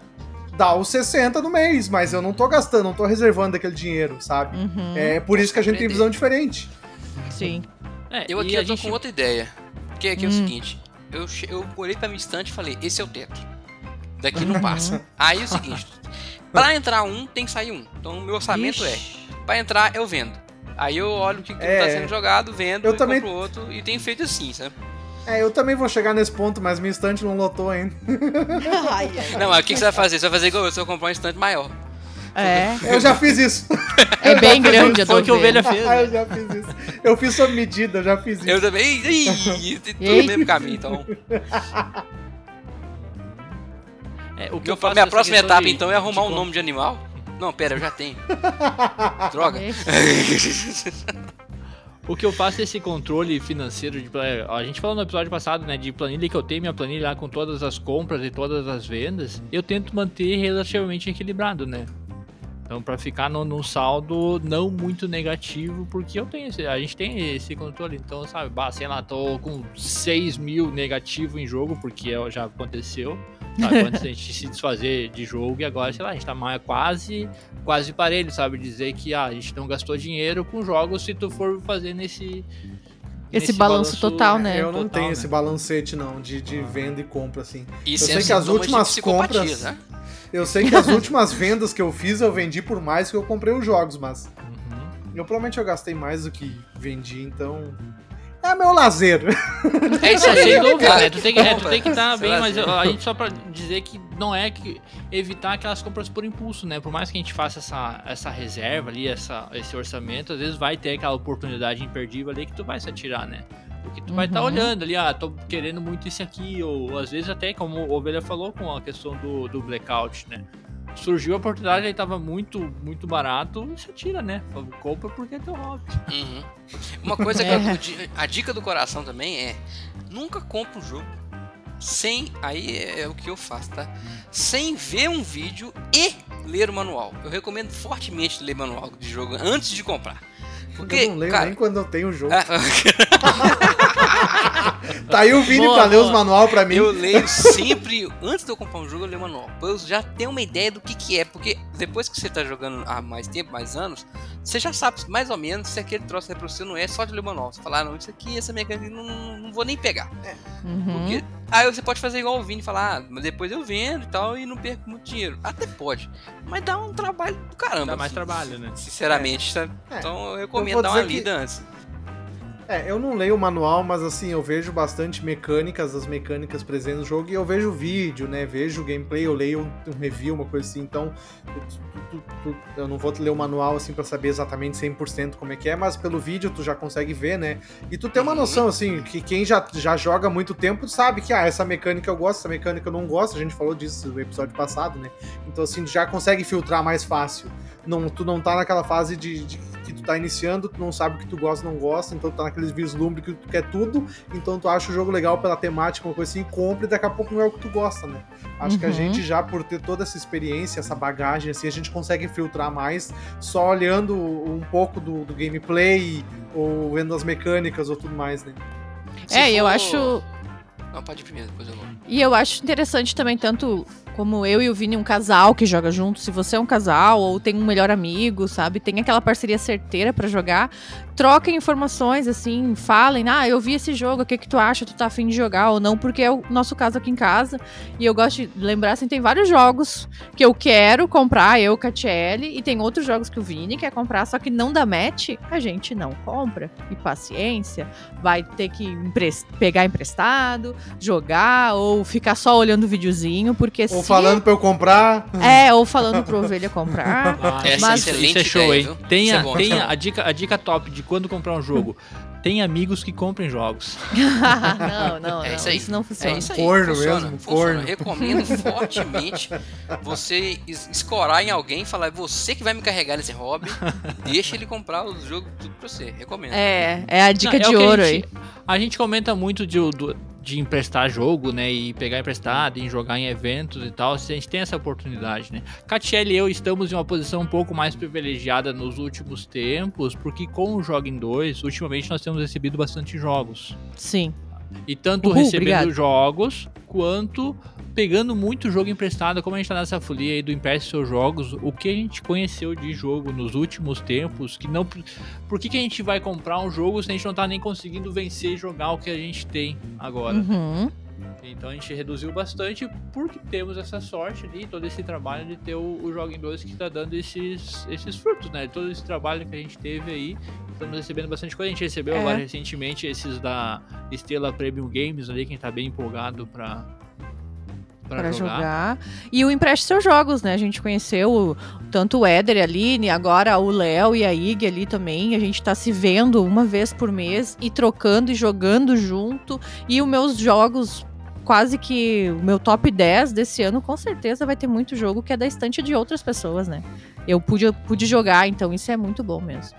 dá os 60 no mês, mas eu não tô gastando, não tô reservando aquele dinheiro, sabe? Uhum, É por isso que a gente tem compreender. visão diferente. Sim. É, Eu aqui a eu tô gente- com outra ideia. Que aqui é o Hum. seguinte. Eu, eu olhei pra minha estante e falei, esse é o teto. Daqui não passa. Aí é o seguinte. Pra entrar um, tem que sair um. Então o meu orçamento é. Ixi. Pra entrar, eu vendo. Aí eu olho o que, que É. tá sendo jogado, vendo, Eu e também- compro outro. E tenho feito assim, sabe? É, eu também vou chegar nesse ponto, mas minha estante não lotou ainda. Não, mas o que, que você vai fazer? Você vai fazer igual eu, você vai comprar um estante maior. É. Eu já fiz isso. É bem grande a Foi o que a ovelha fez. eu né? já fiz isso. Eu fiz sob medida, eu já fiz isso. Eu também. Ih, tudo no mesmo caminho, então. É, o que Meu- eu faço minha próxima etapa, de- então, é arrumar um nome de animal. Não, pera, eu já tenho. Droga. O que eu faço é esse controle financeiro de a gente falou no episódio passado, né, de planilha que eu tenho, minha planilha lá com todas as compras e todas as vendas, eu tento manter relativamente equilibrado, né? Então, pra ficar no, num saldo não muito negativo, porque eu tenho esse, a gente tem esse controle. Então, sabe, bah, sei lá, tô com 6 mil negativo em jogo, porque é- já aconteceu. Sabe, antes a gente se desfazer de jogo e agora, sei lá, a gente tá mais quase, quase parelho, sabe? Dizer que ah, a gente não gastou dinheiro com jogos se tu for fazer nesse. Esse nesse balanço total, né? Eu não total, tenho né? esse balancete, não, de, de venda e compra, assim. Isso Eu é sei que as últimas compras- né? Eu sei que as últimas vendas que eu fiz, eu vendi por mais que eu comprei os jogos, mas Uhum. eu provavelmente eu gastei mais do que vendi, então. É, meu lazer. É isso aí, sem dúvida, né? Tu tem que é, tu tem que estar bem, mas eu, a gente só pra dizer que não é que evitar aquelas compras por impulso, né? Por mais que a gente faça essa, essa reserva ali, essa, esse orçamento, às vezes vai ter aquela oportunidade imperdível ali que tu vai se atirar, né? Porque tu vai estar tá Uhum. olhando ali, ah, tô querendo muito esse aqui, ou às vezes até, como o Ovelha falou com a questão do, do blackout, né? Surgiu a oportunidade, aí tava muito, muito barato, e se atira, né? Compra porque é teu hobby. Uhum. Uma coisa que É. eu- di- a dica do coração também é nunca compra um jogo sem aí é, é o que eu faço, tá? Sem ver um vídeo e ler o manual. Eu recomendo fortemente ler manual de jogo antes de comprar. Porque, eu não leio cara, nem quando eu tenho o jogo. Tá aí o Vini Boa, pra ler os manual pra mim. eu leio sempre, antes de eu comprar um jogo, eu leio o manual. Eu já tenho uma ideia do que que é, porque depois que você tá jogando há mais tempo, mais anos, você já sabe mais ou menos se aquele troço é pra você ou não é só de ler o manual. Você fala, ah, não, isso aqui, essa mecânica, não, não, não vou nem pegar. Uhum. Porque aí você pode fazer igual o Vini e falar, ah, mas depois eu vendo e tal e não perco muito dinheiro. Até pode, mas dá um trabalho do caramba. Dá mais assim, trabalho, né? Sinceramente, sabe? É. Então eu Eu recomendo vou dar uma dizer que- lida antes. É, eu não leio o manual, mas assim, eu vejo bastante mecânicas, as mecânicas presentes no jogo, e eu vejo vídeo, né? Vejo gameplay, eu leio um, review, uma coisa assim, então tu- tu- tu- eu não vou ler o manual assim pra saber exatamente 100% como é que é, mas pelo vídeo tu já consegue ver, né? E tu tem uma Uhum. noção, assim, que quem já, já joga há muito tempo sabe que, ah, essa mecânica eu gosto, essa mecânica eu não gosto, a gente falou disso no episódio passado, né? Então, assim, já consegue filtrar mais fácil. Não, tu não tá naquela fase de, de que tu tá iniciando, tu não sabe o que tu gosta ou não gosta, então tu tá naqueles vislumbre que tu quer tudo, então tu acha o jogo legal pela temática, uma coisa assim, compra e daqui a pouco não é o que tu gosta, né? Acho que a Uhum. gente já, por ter toda essa experiência, essa bagagem, assim, a gente consegue filtrar mais só olhando um pouco do, do gameplay ou vendo as mecânicas ou tudo mais, né? Se É, eu for- acho. Não, pode ir primeiro, depois eu vou. E eu acho interessante também, tanto como eu e o Vini, um casal que joga junto. Se você é um casal ou tem um melhor amigo, sabe? Tem aquela parceria certeira pra jogar. Troquem informações, assim, falem, ah, eu vi esse jogo, o que que tu acha? Tu tá afim de jogar ou não? Porque é o nosso caso aqui em casa. E eu gosto de lembrar, assim, tem vários jogos que eu quero comprar, eu, Catiele, e tem outros jogos que o Vini quer comprar, só que não dá match, a gente não compra. E paciência, vai ter que empres- pegar emprestado, jogar, ou ficar só olhando o videozinho, porque Ou se... falando pra eu comprar. É, ou falando pro ovelha comprar. Ah, Essa Mas- isso, excelente isso é show, hein? Tenha, é bom, isso é a, dica, a dica top de quando comprar um jogo. Tem amigos que comprem jogos. não, não, É não, isso aí. isso não funciona. É isso aí. Corno funciona, mesmo, funciona. corno. Recomendo fortemente você es- escorar em alguém e falar, é você que vai me carregar nesse hobby, deixa ele comprar os jogos tudo pra você. Recomendo. É, é a dica Não, é de o que ouro a aí. gente, A gente comenta muito de, do- de emprestar jogo, né? E pegar emprestado, e jogar em eventos e tal. Se a gente tem essa oportunidade, né? Catiele e eu estamos em uma posição um pouco mais privilegiada nos últimos tempos, porque com o Joga em 2, ultimamente nós temos recebido bastante jogos. Sim. E tanto Uhul, recebendo obrigado. jogos, quanto pegando muito jogo emprestado, como a gente tá nessa folia aí do Empreste Seus Jogos, o que a gente conheceu de jogo nos últimos tempos, que não... Por que, que a gente vai comprar um jogo se a gente não tá nem conseguindo vencer e jogar o que a gente tem agora? Uhum. Então a gente reduziu bastante porque temos essa sorte ali, todo esse trabalho de ter o, o em 2 que tá dando esses, esses frutos, né? Todo esse trabalho que a gente teve aí, estamos recebendo bastante coisa. A gente recebeu É. agora recentemente esses da Estrela Premium Games ali, que a gente tá bem empolgado pra, Pra jogar. jogar. E o Empreste Seus Jogos, né? A gente conheceu o- tanto o Éder e a Aline, agora o Léo e a Ig ali também. A gente tá se vendo uma vez por mês e trocando e jogando junto. E os meus jogos, quase que o meu top 10 desse ano, com certeza vai ter muito jogo que é da estante de outras pessoas, né? Eu pude, eu pude jogar, então isso é muito bom mesmo.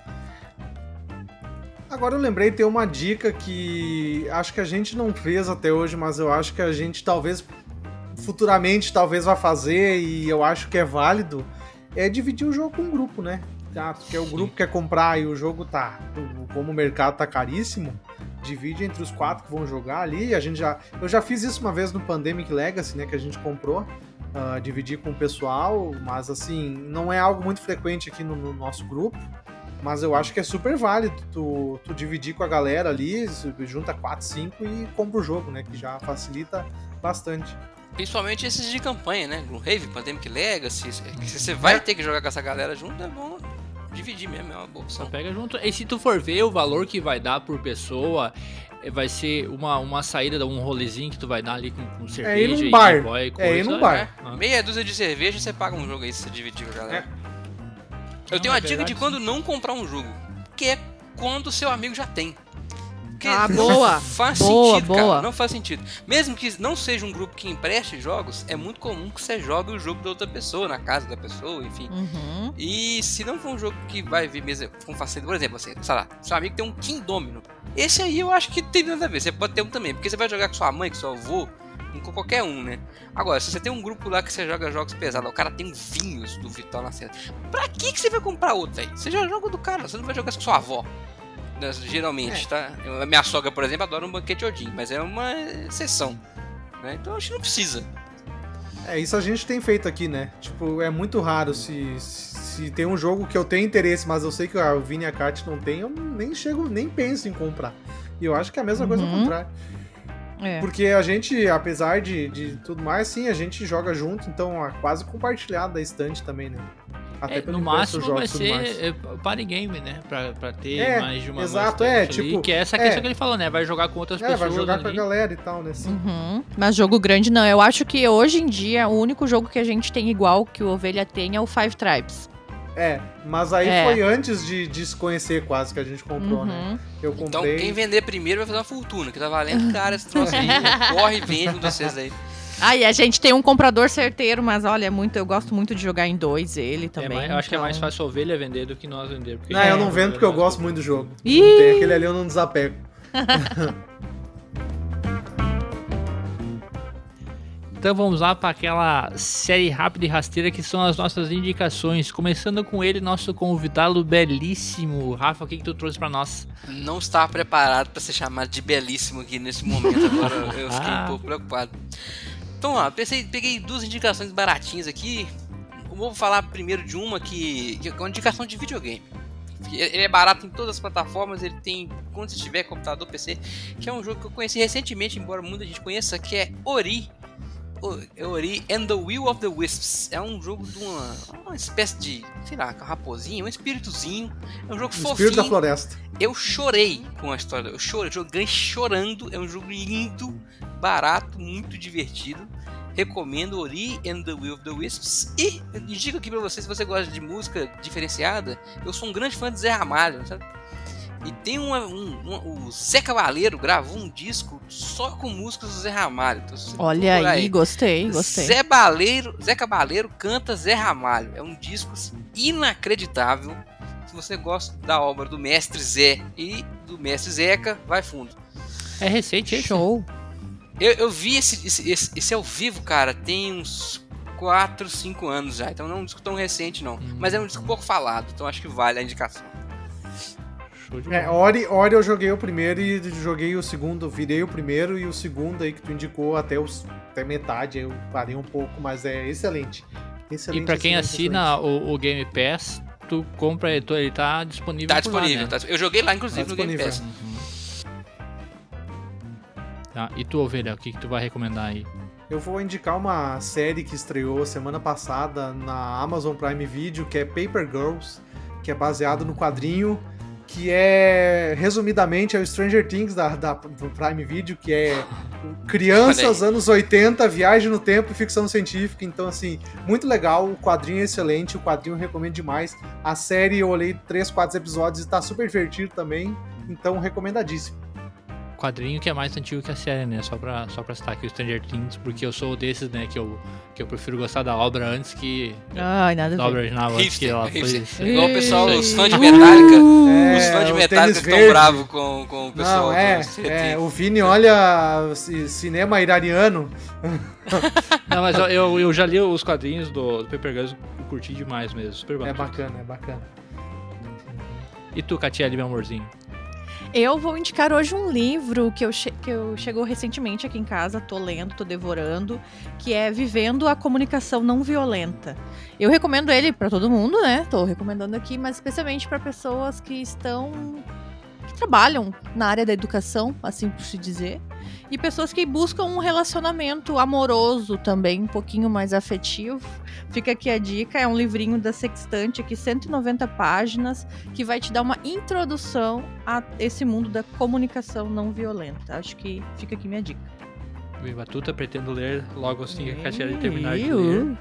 Agora eu lembrei, tem uma dica que acho que a gente não fez até hoje, mas eu acho que a gente talvez futuramente talvez vá fazer e eu acho que é válido, é dividir o jogo com um grupo, né? Ah, porque o grupo quer comprar e o jogo tá, como o mercado tá caríssimo, divide entre os quatro que vão jogar ali. A gente já, eu já fiz isso uma vez no Pandemic Legacy, né, que a gente comprou, ah, dividir com o pessoal, mas assim não é algo muito frequente aqui no- no nosso grupo. Mas eu acho que é super válido tu, tu dividir com a galera ali, junta 4, 5 e compra o jogo, né? Que já facilita bastante. Principalmente esses de campanha, né? Gloomhaven, Pandemic Legacy. Se você vai ter que jogar com essa galera junto, é bom dividir mesmo, é uma boa Só opção. pega junto. E se tu for ver o valor que vai dar por pessoa, vai ser uma, uma saída, um rolezinho que tu vai dar ali com, com cerveja É ir num e bar. boy, É coisa, ir num bar. Ah. Meia dúzia de cerveja você paga um jogo aí se você dividir com a galera. Eu Não, tenho é uma dica verdade, de quando não comprar um jogo, que é quando o seu amigo já tem. Porque Ah, não boa. Faz Boa, sentido, boa. cara. Não faz sentido. Mesmo que não seja um grupo que empreste jogos, é muito comum que você jogue o jogo da outra pessoa, na casa da pessoa, enfim. Uhum. E se não for um jogo que vai vir mesmo com facilidade, por exemplo, você, sei lá, seu amigo tem um King Domino. Esse aí eu acho que tem nada a ver. Você pode ter um também, porque você vai jogar com sua mãe, com seu avô, com qualquer um, né? Agora, se você tem um grupo lá que você joga jogos pesados, o cara tem vinhos do Vital na cena. Pra que, que você vai comprar outro, velho? Você já joga do cara, você não vai jogar com sua avó. Né, Geralmente, tá? Eu- a minha sogra, por exemplo, adora um banquete Odin, mas é uma exceção. Né? Então acho que não precisa. É, isso a gente tem feito aqui, né? Tipo, é muito raro se, se tem um jogo que eu tenho interesse, mas eu sei que o Vini e a Kat não tem, eu nem chego, nem penso em comprar. E eu acho que é a mesma coisa ao Uhum. contrário. É. Porque a gente, apesar de, de tudo mais, sim, a gente joga junto, então é quase compartilhado da estante também, né? Até É, pelo no máximo vai ser é, party game, né? Pra, pra ter É, mais de uma exato, é, ali, tipo, Que é essa é. questão que ele falou, né? Vai jogar com outras É, pessoas. vai jogar com a ali. galera e tal, né? Sim. Uhum. Mas jogo grande não. Eu acho que hoje em dia o único jogo que a gente tem igual que o Ovelha tem é o Five Tribes. É, mas aí É. foi antes de, de se conhecer quase que a gente comprou, né? Uhum. Eu Então comprei. quem vender primeiro vai fazer uma fortuna, que tá valendo cara esse troço aí. Corre e vende um de vocês aí. Ah, e a gente tem um comprador certeiro, mas olha, é muito, eu gosto muito de jogar em dois ele É também. mais- eu acho que é mais então- fácil a ovelha vender do que nós vender. porque- Não, eu não É, vendo porque eu gosto muito do jogo. Ih! Tem aquele ali, eu não desapego. Então vamos lá para aquela série rápida e rasteira que são as nossas indicações. Começando com ele, nosso convidado belíssimo. Rafa, o que, que tu trouxe para nós? Não estava preparado para ser chamado de belíssimo aqui nesse momento. Agora eu fiquei Ah. um pouco preocupado. Então, ó, pensei, peguei duas indicações baratinhas aqui. Eu vou falar primeiro de uma que, que é uma indicação de videogame. Ele é barato em todas as plataformas, ele tem quando você tiver computador, PC, que é um jogo que eu conheci recentemente, embora muita gente conheça, que é Ori. Ori and the Will of the Wisps. É um jogo de uma, uma espécie de, sei lá, raposinho, um espíritozinho. É um jogo O fofinho. Espírito da Floresta. Eu chorei com a história. Eu chorei, joguei chorando. É um jogo lindo, barato, muito divertido. Recomendo Ori and the Will of the Wisps. E digo aqui pra você, se você gosta de música diferenciada, eu sou um grande fã de Zé Ramalho, sabe? E tem uma, um, um- o Zé Cavaleiro gravou um disco só com músicas do Zé Ramalho. Então, Olha procurar aí, gostei, gostei. Zé Baleiro, Zé Cabaleiro canta Zé Ramalho. É um disco assim, inacreditável. Se você gosta da obra do Mestre Zé e do Mestre Zeca, vai fundo. É recente? Show. Eu, eu vi esse, esse, esse, esse ao vivo, cara, tem uns 4, 5 anos já. Então não é um disco tão recente, não. Hum. Mas é um disco pouco falado, então acho que vale a indicação. Show de É. Ori, Ori eu joguei o primeiro e joguei o segundo, virei o primeiro e o segundo aí que tu indicou até, os, até metade, aí eu parei um pouco, mas é excelente. excelente E pra quem excelente, assina o, o Game Pass, tu compra, ele ele tá disponível Tá por lá, disponível. né? tá disponível. Eu joguei lá, inclusive, Tá no Game disponível. Pass. Uhum. Tá, e tu, Ovelha, o que, que tu vai recomendar aí? Eu vou indicar uma série que estreou semana passada na Amazon Prime Video, que é Paper Girls, que é baseado no quadrinho, que é, resumidamente, é o Stranger Things da, da- do Prime Video, que é crianças, anos 80, viagem no tempo e ficção científica. Então, assim, muito legal. O quadrinho é excelente, o quadrinho eu recomendo demais. A série eu olhei 3, 4 episódios e tá super divertido também. Então, recomendadíssimo. Quadrinho que é mais antigo que a série, né? Só pra, só pra citar aqui o Stranger Things, porque eu sou desses, né, que eu, que eu prefiro gostar da obra antes que. Ai, nada da a obra original, antes que ela foi. Igual o pessoal, os fãs de Metallica. É, os fãs de Metallica estão bravos com, com o pessoal. Não, é, é, o Vini olha ci- cinema iraniano. Não, mas eu, eu, eu já li os quadrinhos do, do Paper eu curti demais mesmo, super É bacana. bacana, é bacana. E tu, Catiele, meu amorzinho? Eu vou indicar hoje um livro que eu, que eu chegou recentemente aqui em casa, tô lendo, tô devorando, que é Vivendo a Comunicação Não Violenta. Eu recomendo ele para todo mundo, né? Tô recomendando aqui, mas especialmente para pessoas que estão que trabalham na área da educação, assim por se dizer, e pessoas que buscam um relacionamento amoroso também, um pouquinho mais afetivo, Fica aqui a dica, é um livrinho da Sextante aqui, 190 páginas, que vai te dar uma introdução a esse mundo da comunicação não violenta. Acho que fica aqui minha dica. Viva Tuta, pretendo ler logo assim que a Catiele terminar de ler.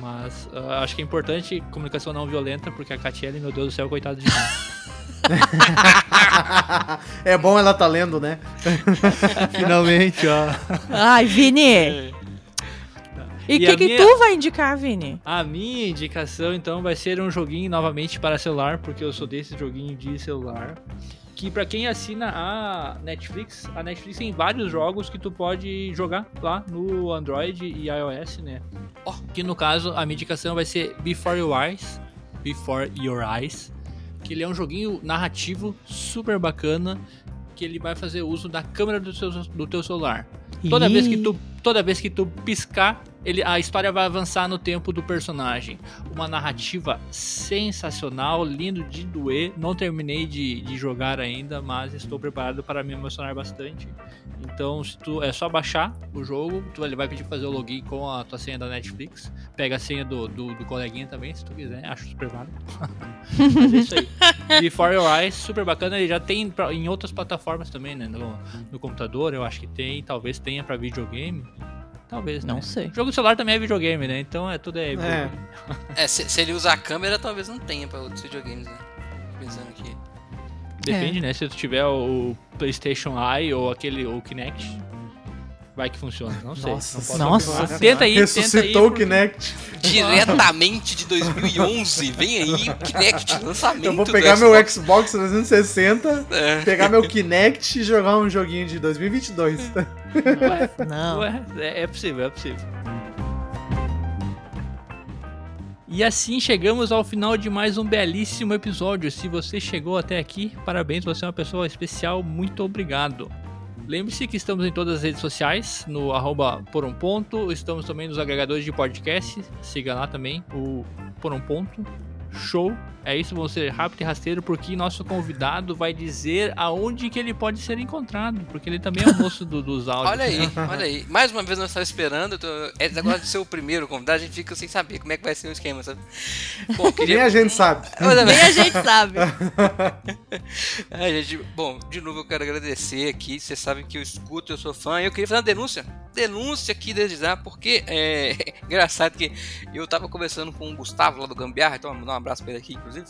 Mas ah, acho que é importante comunicação não violenta, porque a Catiele, meu Deus do céu, coitado de mim. é bom ela tá lendo, né? Finalmente, ó. Ai, Vini! E o que, que minha- tu vai indicar, Vini? A minha indicação, então, vai ser um joguinho novamente para celular, porque eu sou desse joguinho de celular. Que pra quem assina a Netflix, a Netflix tem vários jogos que tu pode jogar lá no Android e iOS, né? Ó. Que no caso, a minha indicação vai ser Before Your Eyes. Before Your Eyes. Que ele é um joguinho narrativo super bacana. Que ele vai fazer uso da câmera do, seu, do teu celular. Toda vez que tu, toda vez que tu piscar, ele, a história vai avançar no tempo do personagem. Uma narrativa sensacional, lindo de doer. Não terminei de, de jogar ainda, mas estou preparado para me emocionar bastante. Então, se tu é só baixar o jogo, tu ele vai pedir fazer o login com a tua senha da Netflix. Pega a senha do, do, do coleguinha também, se tu quiser. Acho super válido. mas é isso aí. Before Your Eyes, super bacana. Ele já tem pra- em outras plataformas também, né? No, no computador, eu acho que tem. Talvez tenha pra videogame. Talvez, Não né? sei. Jogo de celular também é videogame, né? Então é tudo é. É. É, se, se ele usar a câmera, talvez não tenha pra outros videogames, né? Pensando aqui. Depende, né? Se tu tiver o PlayStation Eye ou aquele ou Kinect, vai que funciona. Não sei. Nossa não Nossa. Tenta aí, tenta aí. Ressuscitou o Kinect. Diretamente de 2011. Vem aí o Kinect, lançamento. Eu vou pegar meu Xbox 360, É. pegar meu Kinect e jogar um joguinho de 2022. Ué, Não. ué, é, é possível, é possível. E assim chegamos ao final de mais um belíssimo episódio. Se você chegou até aqui, parabéns, você é uma pessoa especial, muito obrigado. Lembre-se que estamos em todas as redes sociais, no arroba por um ponto, estamos também nos agregadores de podcast, siga lá também o por um ponto. Show! É isso, vamos ser rápido e rasteiro, porque nosso convidado vai dizer aonde que ele pode ser encontrado, porque ele também é o moço do- dos áudios. Olha aí, olha aí. Mais uma vez nós estávamos esperando. tô- É agora de ser o primeiro convidado, a gente fica sem saber como é que vai ser o esquema, sabe? Bom, Nem queria. a gente sabe. Nem a gente sabe. É, gente, bom, de novo eu quero agradecer aqui. Vocês sabem que eu escuto, eu sou fã. E eu queria fazer uma denúncia. Denúncia aqui desde já, porque é engraçado que eu tava conversando com o Gustavo lá do Gambiarra, então mandar um abraço pra ele aqui, inclusive.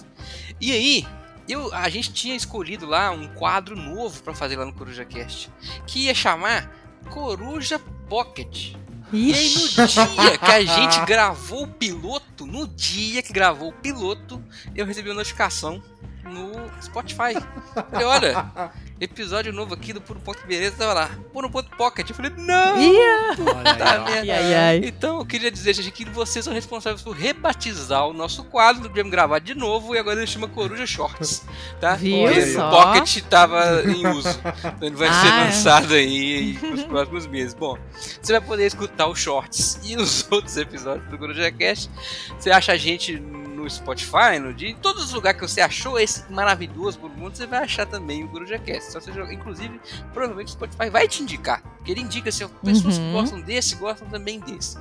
E aí, eu, a gente tinha escolhido lá um quadro novo pra fazer lá no Coruja Cast, que ia chamar Coruja Pocket. E aí, no dia que a gente gravou o piloto, no dia que gravou o piloto, eu recebi uma notificação no Spotify. Falei, olha, episódio novo aqui do Puro Ponto Beleza, tava lá, Puro Ponto Pocket. Eu falei, não! Aí, Tá merda. Ai, ai. Então, eu queria dizer, gente, que vocês são responsáveis por rebatizar o nosso quadro, devemos gravar de novo, e agora ele chama Coruja Shorts, tá? Viu Porque o Pocket tava em uso, então ele vai ser Ah, é. lançado aí nos próximos meses. Bom, você vai poder escutar o Shorts e os outros episódios do Coruja Cast. Você acha a gente no Spotify, no dia, em todos os lugares que você achou esse maravilhoso por mundo, você vai achar também o Coruja Cast. Só jogar, inclusive, provavelmente o Spotify vai te indicar, porque ele indica se pessoas que Uhum. gostam desse gostam também desse.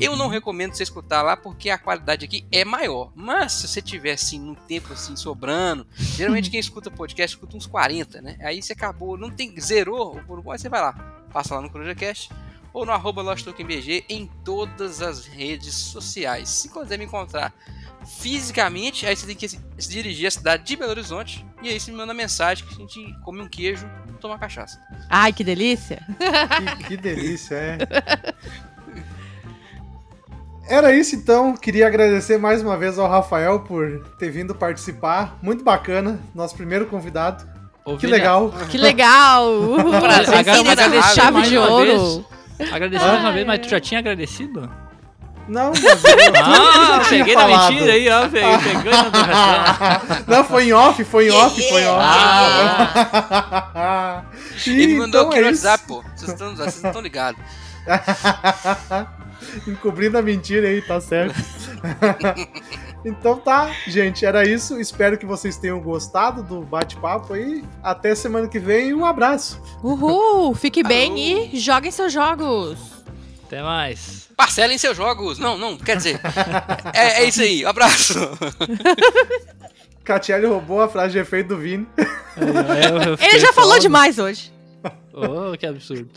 Eu não recomendo você escutar lá porque a qualidade aqui é maior. Mas se você tiver assim um tempo assim sobrando, geralmente quem escuta podcast escuta uns 40, né? Aí você acabou, não tem zerou, o por aí você vai lá, passa lá no CrujaCast ou no arroba LostTokenBG em todas as redes sociais. Se quiser me encontrar fisicamente, aí você tem que se dirigir à cidade de Belo Horizonte e aí você me manda mensagem que a gente come um queijo e toma cachaça. Ai, que delícia. Que, que delícia, é. Era isso então. Queria agradecer mais uma vez ao Rafael por ter vindo participar. Muito bacana, nosso primeiro convidado. Ô, Que legal. Que legal. Uhul. Prazer, agra- Vini, agradecer chave mais de uma ouro. Agradecer mais uma vez, mas tu já tinha agradecido? Não, mas eu, Ah, eu peguei na falado. mentira aí, ó, peguei, pegando na razão. Não, foi em off, foi em off, foi em off. Ah, Ele me mandou então aqui é no isso. WhatsApp, pô. Vocês estão, vocês não estão ligados. Encobrindo a mentira aí, tá certo. então tá, gente, era isso. Espero que vocês tenham gostado do bate-papo aí. Até semana que vem. Um abraço. Uhul. Fique bem Alô. e joguem seus jogos. Até mais. Parcelem seus jogos. Não, não, quer dizer. é, é isso aí. Abraço. Catiele roubou a frase de efeito do Vini. É, eu- eu Ele já falou demais hoje. Oh, que absurdo.